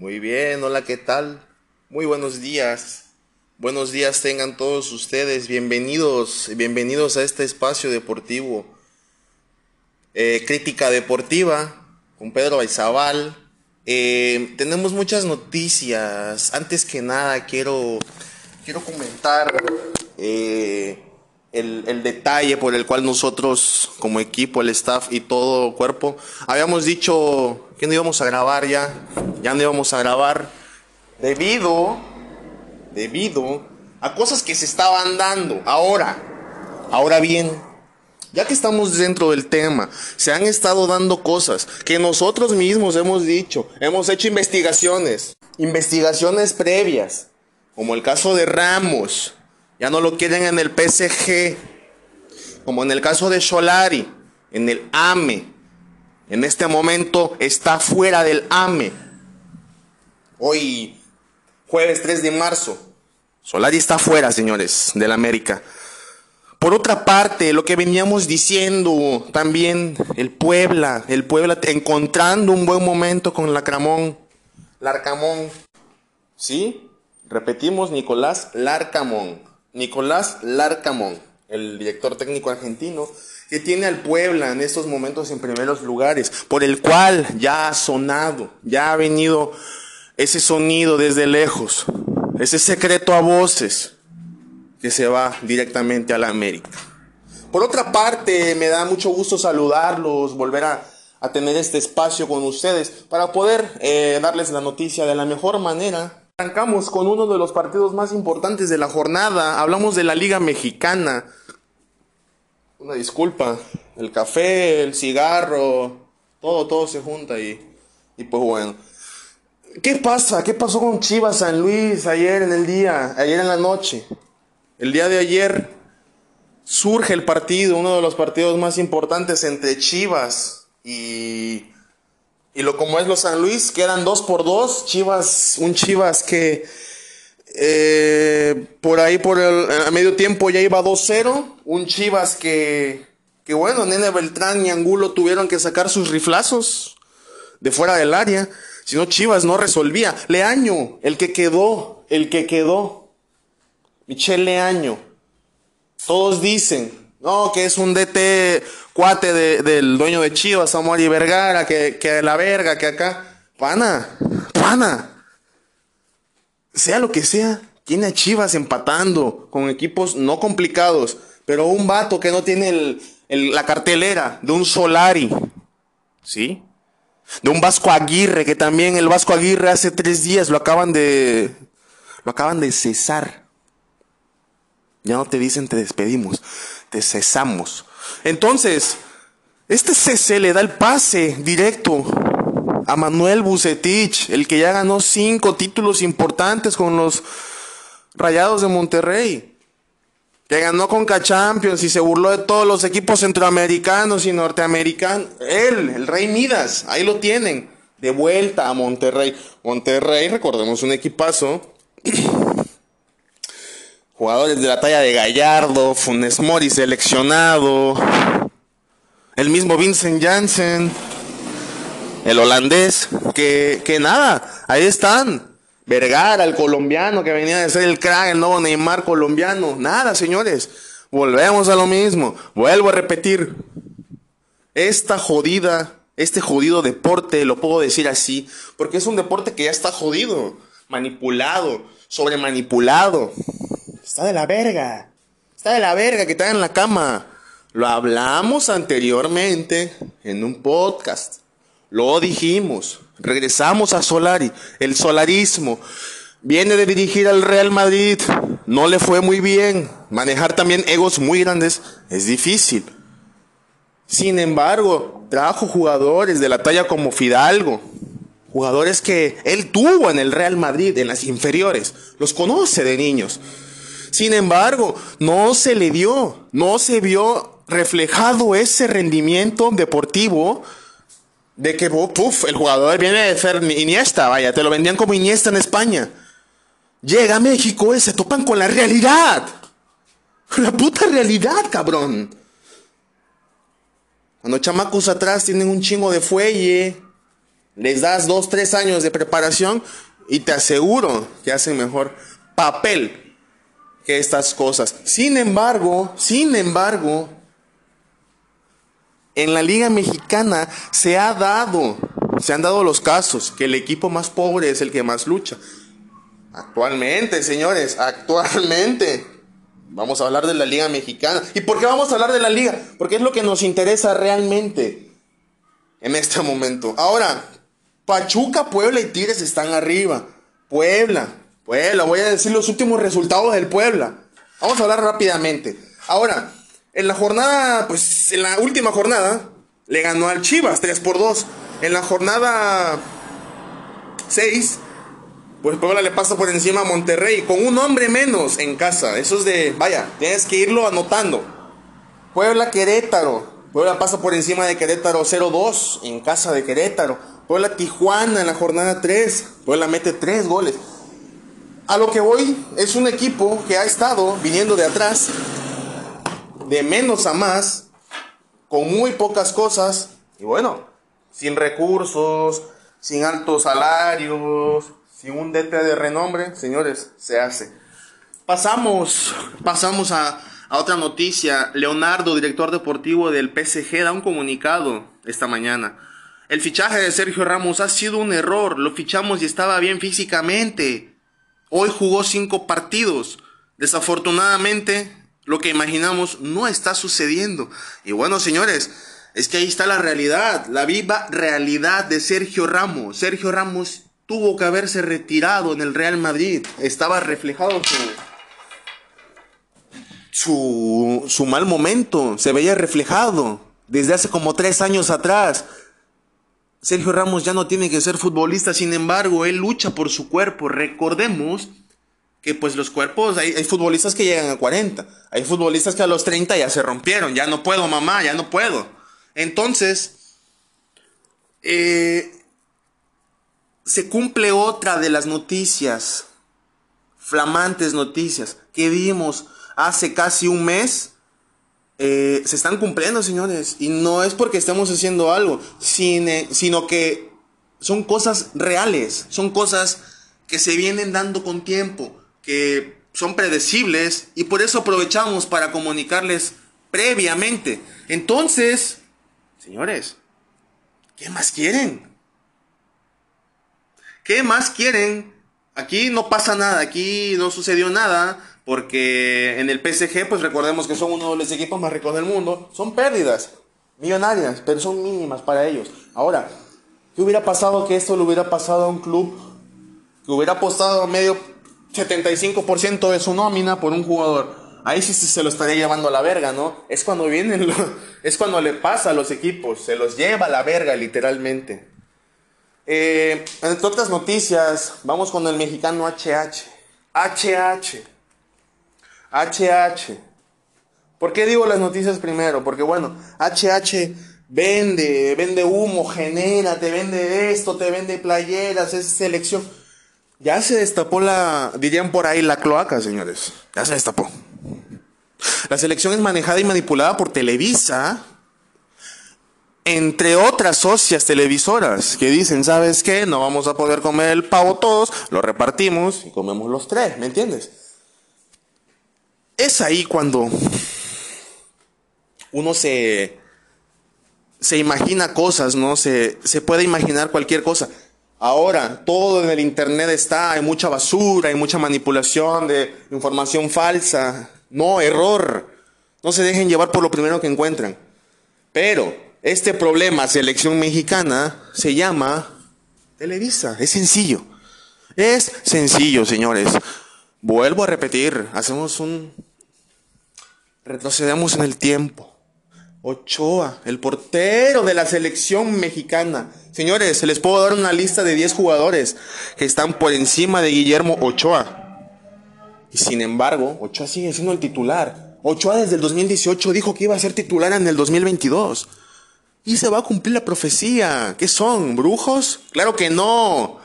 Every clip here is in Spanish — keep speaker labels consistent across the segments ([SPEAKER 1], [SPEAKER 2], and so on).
[SPEAKER 1] Muy bien, hola, ¿qué tal? Muy buenos días. Buenos días tengan todos ustedes. Bienvenidos, bienvenidos a este espacio deportivo. Eh, crítica deportiva con Pedro Baizabal. Eh, tenemos muchas noticias. Antes que nada, quiero, quiero comentar eh, el, el, detalle por el cual nosotros, como equipo, el staff y todo cuerpo, habíamos dicho que no íbamos a grabar ya. Ya no íbamos a grabar debido, debido a cosas que se estaban dando. Ahora, ahora bien, ya que estamos dentro del tema, se han estado dando cosas que nosotros mismos hemos dicho, hemos hecho investigaciones, investigaciones previas, como el caso de Ramos, ya no lo quieren en el PSG, como en el caso de Solari, en el AME, en este momento está fuera del AME. Hoy, jueves 3 de marzo, Solari está fuera, señores, del América. Por otra parte, lo que veníamos diciendo también, el Puebla, el Puebla encontrando un buen momento con Lacramón, Larcamón. ¿Sí? Repetimos, Nicolás Larcamón. Nicolás Larcamón, el director técnico argentino, que tiene al Puebla en estos momentos en primeros lugares, por el cual ya ha sonado, ya ha venido ese sonido desde lejos, ese secreto a voces que se va directamente a la América. Por otra parte, me da mucho gusto saludarlos, volver a, tener este espacio con ustedes para poder eh, darles la noticia de la mejor manera. Arrancamos con uno de los partidos más importantes de la jornada. Hablamos de la Liga Mexicana. Una disculpa, el café, el cigarro, todo, todo se junta y, y pues bueno. ¿Qué pasa? ¿Qué pasó con Chivas San Luis ayer en el día, ayer en la noche? El día de ayer surge el partido, uno de los partidos más importantes entre Chivas y, y lo como es los San Luis, quedan dos por dos. Chivas, un Chivas que eh, por ahí por el a medio tiempo ya iba 2-0. Un Chivas que, que bueno, Nene Beltrán y Angulo tuvieron que sacar sus riflazos de fuera del área. Si no, Chivas no resolvía. Leaño, el que quedó, el que quedó. Michelle Leaño. Todos dicen, no, que es un DT cuate de, del dueño de Chivas, Samuel y Vergara, que, que la verga, que acá. Pana, pana. Sea lo que sea, tiene a Chivas empatando con equipos no complicados, pero un vato que no tiene el, la cartelera de un Solari, ¿sí? De un Vasco Aguirre, que también el Vasco Aguirre hace tres días lo acaban de, lo acaban de cesar. Ya no te dicen te despedimos, te cesamos. Entonces, este cese le da el pase directo a Manuel Bucetich, el que ya ganó cinco títulos importantes con los Rayados de Monterrey, que ganó con Champions y se burló de todos los equipos centroamericanos y norteamericanos. Él, el Rey Midas, ahí lo tienen, de vuelta a Monterrey. Monterrey, recordemos un equipazo. Jugadores de la talla de Gallardo, Funes Mori seleccionado, el mismo Vincent Janssen, el holandés, que, que nada, ahí están. Vergara, el colombiano que venía de ser el crack, el nuevo Neymar colombiano. Nada, señores. Volvemos a lo mismo. Vuelvo a repetir. Esta jodida, este jodido deporte, lo puedo decir así, porque es un deporte que ya está jodido, manipulado, sobremanipulado. Está de la verga. Está de la verga que está en la cama. Lo hablamos anteriormente en un podcast. Lo dijimos. Regresamos a Solari. El solarismo. Viene de dirigir al Real Madrid. No le fue muy bien. Manejar también egos muy grandes es difícil. Sin embargo, trajo jugadores de la talla como Fidalgo. Jugadores que él tuvo en el Real Madrid, en las inferiores. Los conoce de niños. Sin embargo, no se le dio, no se vio reflejado ese rendimiento deportivo de que puff, el jugador viene de ser Iniesta, vaya, te lo vendían como Iniesta en España. Llega a México y se topan con la realidad. La puta realidad, cabrón. Cuando chamacos atrás tienen un chingo de fuelle, Les das dos, tres años de preparación y te aseguro que hacen mejor papel que estas cosas. Sin embargo, sin embargo, en la Liga Mexicana se ha dado, se han dado los casos que el equipo más pobre es el que más lucha. Actualmente, señores, actualmente. Vamos a hablar de la Liga Mexicana. ¿Y por qué vamos a hablar de la Liga? Porque es lo que nos interesa realmente en este momento. Ahora, Pachuca, Puebla y Tigres están arriba. Puebla, Puebla, voy a decir los últimos resultados del Puebla. Vamos a hablar rápidamente. Ahora, en la jornada, pues en la última jornada, le ganó al Chivas 3 por 2. En la jornada 6, pues Puebla le pasa por encima a Monterrey con un hombre menos en casa. Eso es de, vaya, tienes que irlo anotando. Puebla Querétaro. Puebla pasa por encima de Querétaro 0-2 en casa de Querétaro. Puebla Tijuana en la jornada 3. Puebla mete 3 goles. A lo que voy es un equipo que ha estado viniendo de atrás, de menos a más, con muy pocas cosas. Y bueno, sin recursos, sin altos salarios, sin un DT de renombre, señores, se hace. Pasamos, pasamos a, otra noticia. Leonardo, director deportivo del PSG, da un comunicado esta mañana. El fichaje de Sergio Ramos ha sido un error. Lo fichamos y estaba bien físicamente. Hoy jugó cinco partidos. Desafortunadamente, lo que imaginamos no está sucediendo. Y bueno, señores, es que ahí está la realidad, la viva realidad de Sergio Ramos. Sergio Ramos tuvo que haberse retirado en el Real Madrid. Estaba reflejado su, su, mal momento, se veía reflejado desde hace como tres años atrás. Sergio Ramos ya no tiene que ser futbolista, sin embargo, él lucha por su cuerpo. Recordemos que pues los cuerpos, hay, hay, futbolistas que llegan a 40, hay futbolistas que a los 30 ya se rompieron, ya no puedo mamá, ya no puedo. Entonces, eh, se cumple otra de las noticias, flamantes noticias, que vimos hace casi un mes. Eh, se están cumpliendo, señores. Y no es porque estemos haciendo algo, sino que son cosas reales, son cosas que se vienen dando con tiempo, que son predecibles y por eso aprovechamos para comunicarles previamente. Entonces, señores, ¿qué más quieren? ¿Qué más quieren? Aquí no pasa nada, aquí no sucedió nada, porque en el PSG, pues recordemos que son uno de los equipos más ricos del mundo, son pérdidas millonarias, pero son mínimas para ellos. Ahora, ¿qué hubiera pasado que esto le hubiera pasado a un club que hubiera apostado medio 75% de su nómina por un jugador? Ahí sí se lo estaría llevando a la verga, ¿no? Es cuando vienen, es cuando le pasa a los equipos, se los lleva a la verga literalmente. Eh, entre otras noticias, vamos con el mexicano HH. HH. HH. ¿Por qué digo las noticias primero? Porque bueno, HH vende, vende humo, genera, te vende esto, te vende playeras, es selección. Ya se destapó la, dirían por ahí, la cloaca, señores. Ya se destapó. La selección es manejada y manipulada por Televisa, entre otras socias televisoras que dicen, ¿sabes qué? No vamos a poder comer el pavo todos, lo repartimos y comemos los tres, ¿me entiendes? Es ahí cuando uno se, se imagina cosas, ¿no? Se, se puede imaginar cualquier cosa. Ahora, todo en el Internet está, hay mucha basura, hay mucha manipulación de información falsa. No, error. No se dejen llevar por lo primero que encuentran. Pero este problema, selección mexicana, se llama Televisa. Es sencillo. Es sencillo, señores. Vuelvo a repetir, hacemos un... Retrocedemos en el tiempo. Ochoa, el portero de la selección mexicana. Señores, les puedo dar una lista de 10 jugadores que están por encima de Guillermo Ochoa. Y sin embargo, Ochoa sigue siendo el titular. Ochoa desde el 2018 dijo que iba a ser titular en el 2022. Y se va a cumplir la profecía. ¿Qué son? ¿Brujos? Claro que no.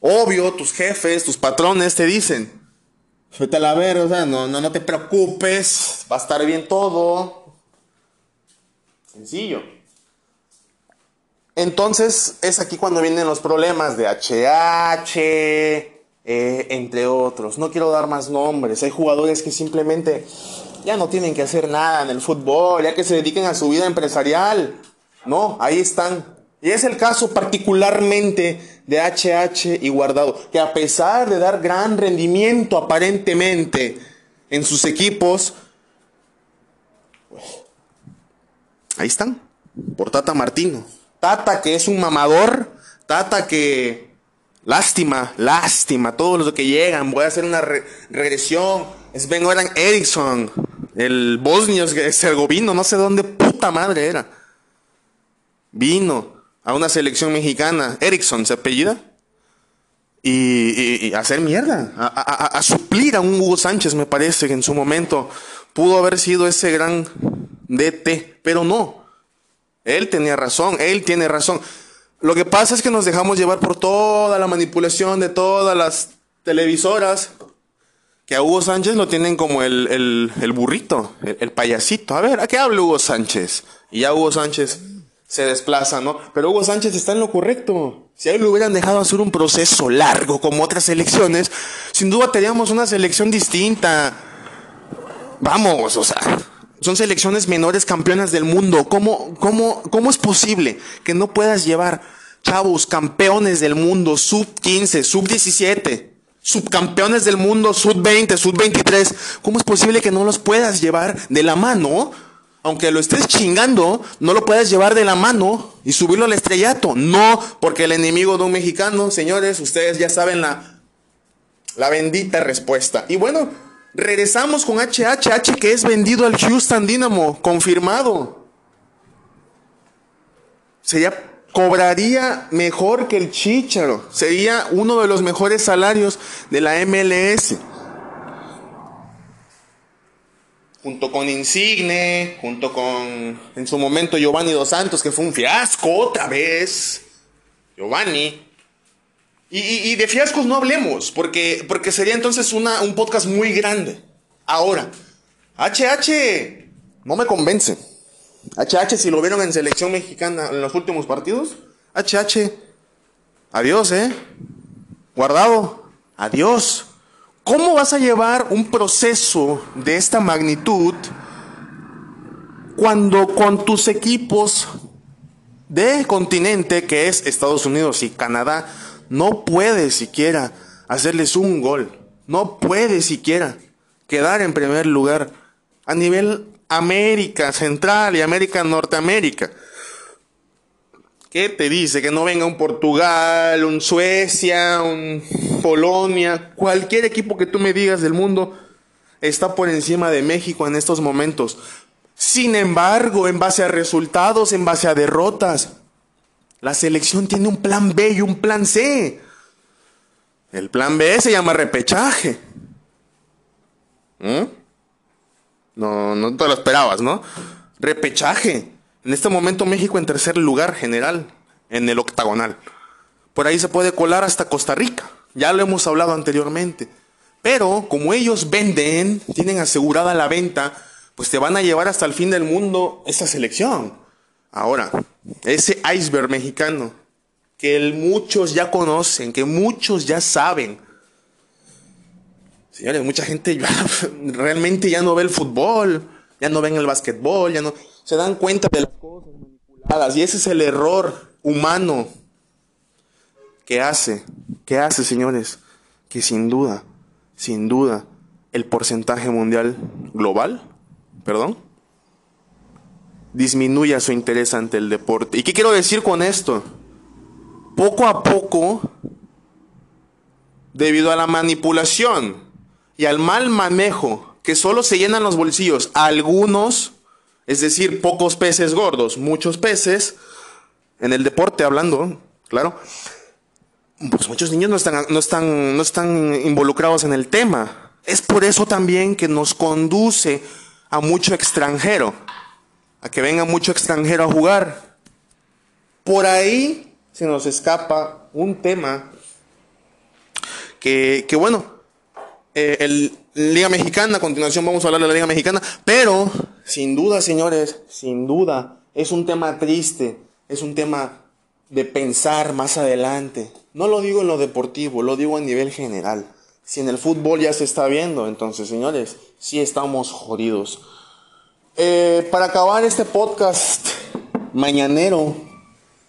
[SPEAKER 1] Obvio, tus jefes, tus patrones te dicen. Vete a la ver, o sea, no, no, no te preocupes, va a estar bien todo. Sencillo. Entonces es aquí cuando vienen los problemas de HH, eh, entre otros. No quiero dar más nombres. Hay jugadores que simplemente ya no tienen que hacer nada en el fútbol, ya que se dediquen a su vida empresarial. No, ahí están. Y es el caso particularmente de HH y Guardado, que a pesar de dar gran rendimiento aparentemente en sus equipos, ahí están, por Tata Martino. Tata que es un mamador, Tata que lástima, lástima, todos los que llegan, voy a hacer una regresión. Es Ben Oran Eriksson, el bosnio herzegovino, no sé dónde puta madre era. Vino a una selección mexicana, Erickson se apellida, y, hacer mierda, a, suplir a un Hugo Sánchez, me parece que en su momento pudo haber sido ese gran DT, pero no. Él tenía razón, él tiene razón. Lo que pasa es que nos dejamos llevar por toda la manipulación de todas las televisoras, que a Hugo Sánchez lo tienen como el, burrito, el, el, payasito. A ver, ¿a qué habla Hugo Sánchez? Y ya Hugo Sánchez se desplaza, ¿no? Pero Hugo Sánchez está en lo correcto. Si a él le hubieran dejado hacer un proceso largo como otras elecciones, sin duda teníamos una selección distinta. Vamos, o sea, son selecciones menores campeonas del mundo. ¿Cómo, cómo, cómo es posible que no puedas llevar chavos campeones del mundo, sub 15, sub 17, subcampeones del mundo, sub 20, sub 23? ¿Cómo es posible que no los puedas llevar de la mano? aunque lo estés chingando, no lo puedes llevar de la mano y subirlo al estrellato. No, porque el enemigo de un mexicano, señores, ustedes ya saben la, la bendita respuesta. Y bueno, regresamos con HHH que es vendido al Houston Dynamo, confirmado. Sería, cobraría mejor que el Chicharo. Sería uno de los mejores salarios de la MLS. junto con Insigne, junto con en su momento Giovanni Dos Santos, que fue un fiasco otra vez. Giovanni. Y, de fiascos no hablemos, porque, porque sería entonces una, un podcast muy grande. Ahora, HH no me convence. HH, si lo vieron en selección mexicana en los últimos partidos, HH, adiós, ¿eh? Guardado, adiós. ¿Cómo vas a llevar un proceso de esta magnitud cuando con tus equipos de continente, que es Estados Unidos y Canadá, no puedes siquiera hacerles un gol? No puedes siquiera quedar en primer lugar a nivel América Central y América Norteamérica. ¿Qué te dice? Que no venga un Portugal, un Suecia, un Polonia, cualquier equipo que tú me digas del mundo está por encima de México en estos momentos. Sin embargo, en base a resultados, en base a derrotas, la selección tiene un plan B y un plan C. El plan B se llama repechaje. ¿Mm? No, no te lo esperabas, ¿no? Repechaje. En este momento México en tercer lugar general, en el octagonal. Por ahí se puede colar hasta Costa Rica, ya lo hemos hablado anteriormente. Pero como ellos venden, tienen asegurada la venta, pues te van a llevar hasta el fin del mundo esa selección. Ahora, ese iceberg mexicano, que muchos ya conocen, que muchos ya saben. Señores, mucha gente realmente ya no ve el fútbol, ya no ven el básquetbol, ya no se dan cuenta de las cosas manipuladas. Y ese es el error humano que hace, que hace, señores, que sin duda, sin duda, el porcentaje mundial global, perdón, disminuya su interés ante el deporte. ¿Y qué quiero decir con esto? Poco a poco, debido a la manipulación y al mal manejo, que solo se llenan los bolsillos algunos, es decir, pocos peces gordos, muchos peces, en el deporte hablando, claro, pues muchos niños no están, no están, no están involucrados en el tema. Es por eso también que nos conduce a mucho extranjero, a que venga mucho extranjero a jugar. Por ahí se nos escapa un tema que, que bueno, eh, el, Liga Mexicana, a continuación vamos a hablar de la Liga Mexicana, pero sin duda, señores, sin duda, es un tema triste, es un tema de pensar más adelante. No lo digo en lo deportivo, lo digo a nivel general. Si en el fútbol ya se está viendo, entonces señores, sí estamos jodidos. Eh, para acabar este podcast mañanero,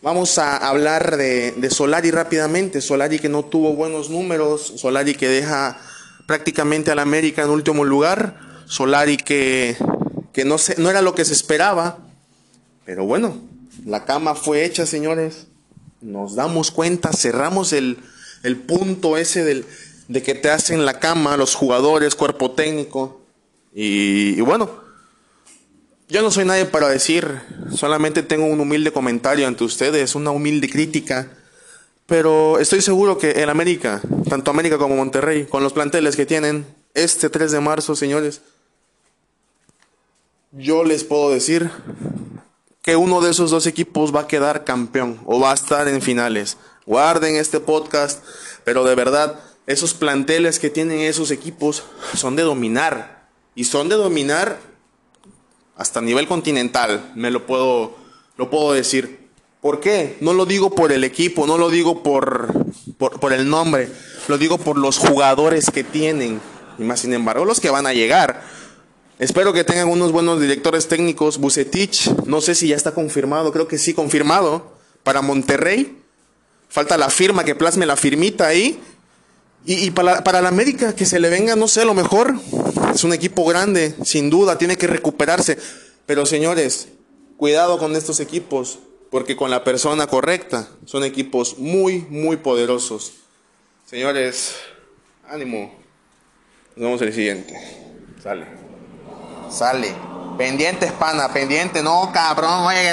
[SPEAKER 1] vamos a hablar de, Solari rápidamente. Solari que no tuvo buenos números, Solari que deja prácticamente al América en último lugar, Solari que, que no, se, no era lo que se esperaba, pero bueno, la cama fue hecha, señores. Nos damos cuenta, cerramos el, el punto ese del, de que te hacen la cama los jugadores, cuerpo técnico. Y, bueno, yo no soy nadie para decir, solamente tengo un humilde comentario ante ustedes, una humilde crítica. Pero estoy seguro que el América, tanto América como Monterrey, con los planteles que tienen, este 3 de marzo, señores, yo les puedo decir que uno de esos dos equipos va a quedar campeón o va a estar en finales. Guarden este podcast, pero de verdad, esos planteles que tienen esos equipos son de dominar. Y son de dominar hasta nivel continental, me lo puedo, lo puedo decir. ¿Por qué? No lo digo por el equipo, no lo digo por, por, el nombre, lo digo por los jugadores que tienen. Y más sin embargo, los que van a llegar. Espero que tengan unos buenos directores técnicos. Bucetich, no sé si ya está confirmado, creo que sí, confirmado. Para Monterrey. Falta la firma, que plasme la firmita ahí. Y, y para, para la América, que se le venga, no sé, lo mejor. Es un equipo grande, sin duda, tiene que recuperarse. Pero señores, cuidado con estos equipos, porque con la persona correcta son equipos muy, muy poderosos. Señores, ánimo. Nos vemos el siguiente. Sale. Sale. Pendiente, pana, pendiente. No, cabrón, oye.